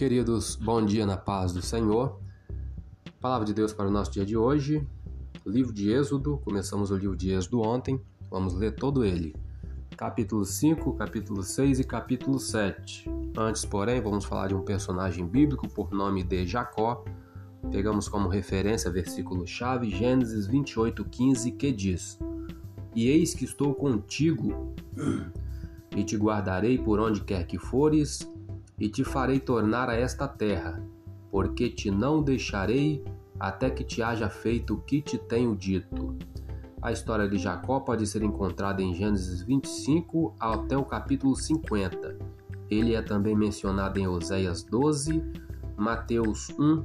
Queridos, bom dia na paz do Senhor. Palavra de Deus para o nosso dia de hoje. Livro de Êxodo, começamos o livro de Êxodo ontem, vamos ler todo ele. Capítulo 5, capítulo 6 e capítulo 7. Antes, porém, vamos falar de um personagem bíblico por nome de Jacó. Pegamos como referência versículo-chave Gênesis 28, 15, que diz: E eis que estou contigo, e te guardarei por onde quer que fores, e te farei tornar a esta terra, porque te não deixarei até que te haja feito o que te tenho dito. A história de Jacó pode ser encontrada em Gênesis 25 até o capítulo 50. Ele é também mencionado em Oséias 12, Mateus 1,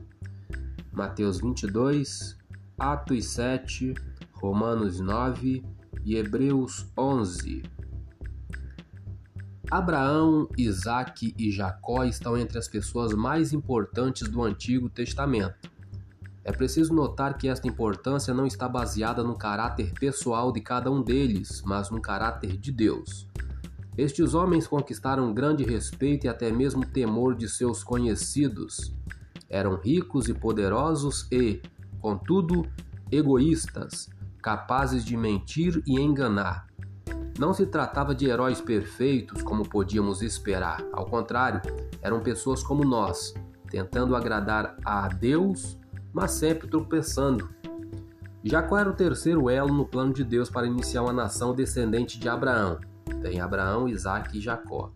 Mateus 22, Atos 7, Romanos 9 e Hebreus 11. Abraão, Isaac e Jacó estão entre as pessoas mais importantes do Antigo Testamento. É preciso notar que esta importância não está baseada no caráter pessoal de cada um deles, mas no caráter de Deus. Estes homens conquistaram grande respeito e até mesmo temor de seus conhecidos. Eram ricos e poderosos e, contudo, egoístas, capazes de mentir e enganar. Não se tratava de heróis perfeitos como podíamos esperar. Ao contrário, eram pessoas como nós, tentando agradar a Deus, mas sempre tropeçando. Jacó era o terceiro elo no plano de Deus para iniciar uma nação descendente de Abraão. Tem Abraão, Isaac e Jacó.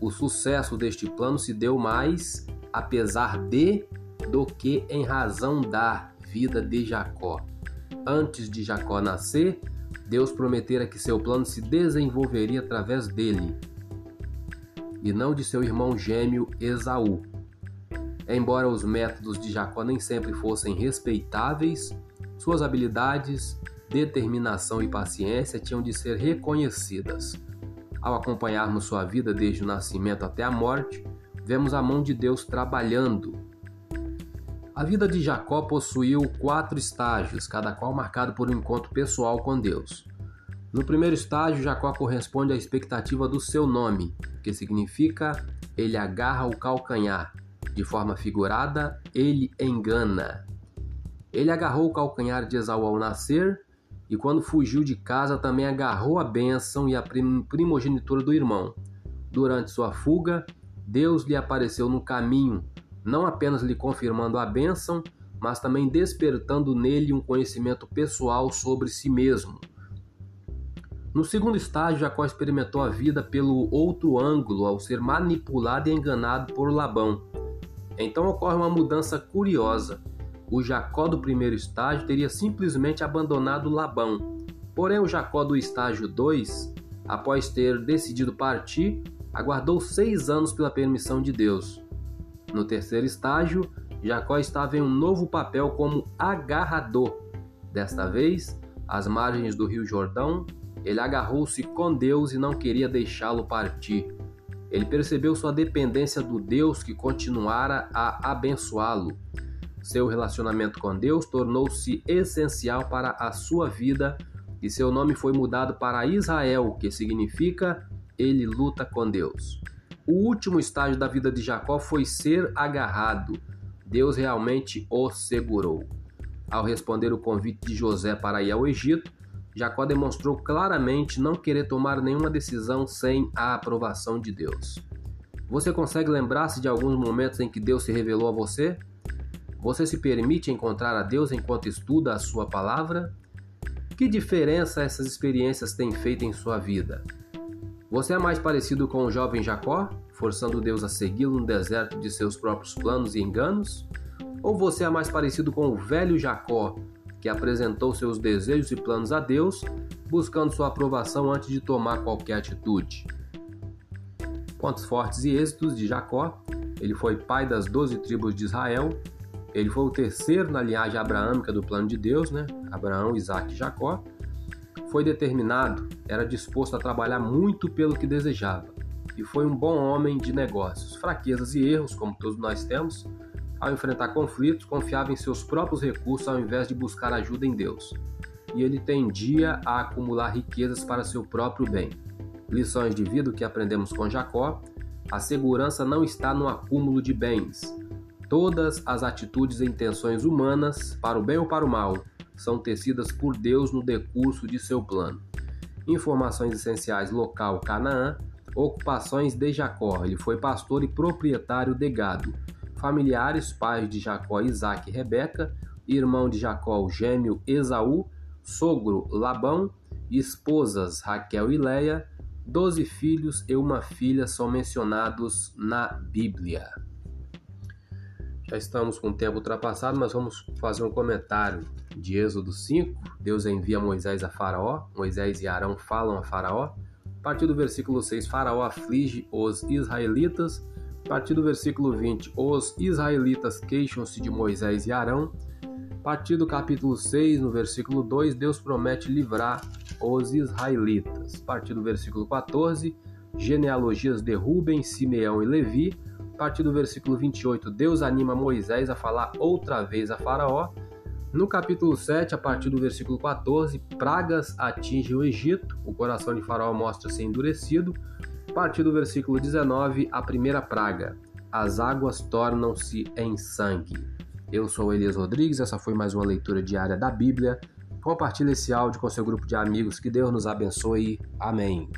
O sucesso deste plano se deu mais apesar de do que em razão da vida de Jacó. Antes de Jacó nascer, Deus prometera que seu plano se desenvolveria através dele e não de seu irmão gêmeo Esaú. Embora os métodos de Jacó nem sempre fossem respeitáveis, suas habilidades, determinação e paciência tinham de ser reconhecidas. Ao acompanharmos sua vida desde o nascimento até a morte, vemos a mão de Deus trabalhando a vida de Jacó possuiu quatro estágios, cada qual marcado por um encontro pessoal com Deus. No primeiro estágio, Jacó corresponde à expectativa do seu nome, que significa ele agarra o calcanhar. De forma figurada, ele engana. Ele agarrou o calcanhar de Esaú ao nascer, e quando fugiu de casa também agarrou a bênção e a primogenitura do irmão. Durante sua fuga, Deus lhe apareceu no caminho não apenas lhe confirmando a bênção, mas também despertando nele um conhecimento pessoal sobre si mesmo. No segundo estágio, Jacó experimentou a vida pelo outro ângulo ao ser manipulado e enganado por Labão. Então ocorre uma mudança curiosa. O Jacó do primeiro estágio teria simplesmente abandonado Labão. Porém, o Jacó do estágio 2, após ter decidido partir, aguardou seis anos pela permissão de Deus. No terceiro estágio, Jacó estava em um novo papel como agarrador. Desta vez, às margens do rio Jordão, ele agarrou-se com Deus e não queria deixá-lo partir. Ele percebeu sua dependência do Deus que continuara a abençoá-lo. Seu relacionamento com Deus tornou-se essencial para a sua vida e seu nome foi mudado para Israel, que significa ele luta com Deus. O último estágio da vida de Jacó foi ser agarrado. Deus realmente o segurou. Ao responder o convite de José para ir ao Egito, Jacó demonstrou claramente não querer tomar nenhuma decisão sem a aprovação de Deus. Você consegue lembrar-se de alguns momentos em que Deus se revelou a você? Você se permite encontrar a Deus enquanto estuda a sua palavra? Que diferença essas experiências têm feito em sua vida? Você é mais parecido com o jovem Jacó, forçando Deus a segui-lo no deserto de seus próprios planos e enganos? Ou você é mais parecido com o velho Jacó, que apresentou seus desejos e planos a Deus, buscando sua aprovação antes de tomar qualquer atitude? Pontos fortes e êxitos de Jacó. Ele foi pai das doze tribos de Israel. Ele foi o terceiro na linhagem abraâmica do plano de Deus, né? Abraão, Isaac e Jacó foi determinado, era disposto a trabalhar muito pelo que desejava e foi um bom homem de negócios. Fraquezas e erros, como todos nós temos, ao enfrentar conflitos, confiava em seus próprios recursos ao invés de buscar ajuda em Deus. E ele tendia a acumular riquezas para seu próprio bem. Lições de vida que aprendemos com Jacó. A segurança não está no acúmulo de bens. Todas as atitudes e intenções humanas, para o bem ou para o mal, são tecidas por Deus no decurso de seu plano. Informações essenciais local Canaã, ocupações de Jacó, ele foi pastor e proprietário de gado. Familiares, pais de Jacó, Isaac e Rebeca, irmão de Jacó, gêmeo Esaú, sogro Labão, esposas Raquel e Leia, doze filhos e uma filha são mencionados na Bíblia. Já estamos com o tempo ultrapassado, mas vamos fazer um comentário de Êxodo 5. Deus envia Moisés a Faraó, Moisés e Arão falam a Faraó. A partir do versículo 6, Faraó aflige os israelitas. A partir do versículo 20, os israelitas queixam-se de Moisés e Arão. A partir do capítulo 6, no versículo 2, Deus promete livrar os israelitas. A partir do versículo 14, genealogias de Ruben, Simeão e Levi. Partir do versículo 28, Deus anima Moisés a falar outra vez a Faraó. No capítulo 7, a partir do versículo 14, pragas atingem o Egito, o coração de Faraó mostra-se endurecido. A partir do versículo 19, a primeira praga, as águas tornam-se em sangue. Eu sou Elias Rodrigues, essa foi mais uma leitura diária da Bíblia. Compartilhe esse áudio com seu grupo de amigos, que Deus nos abençoe. Amém.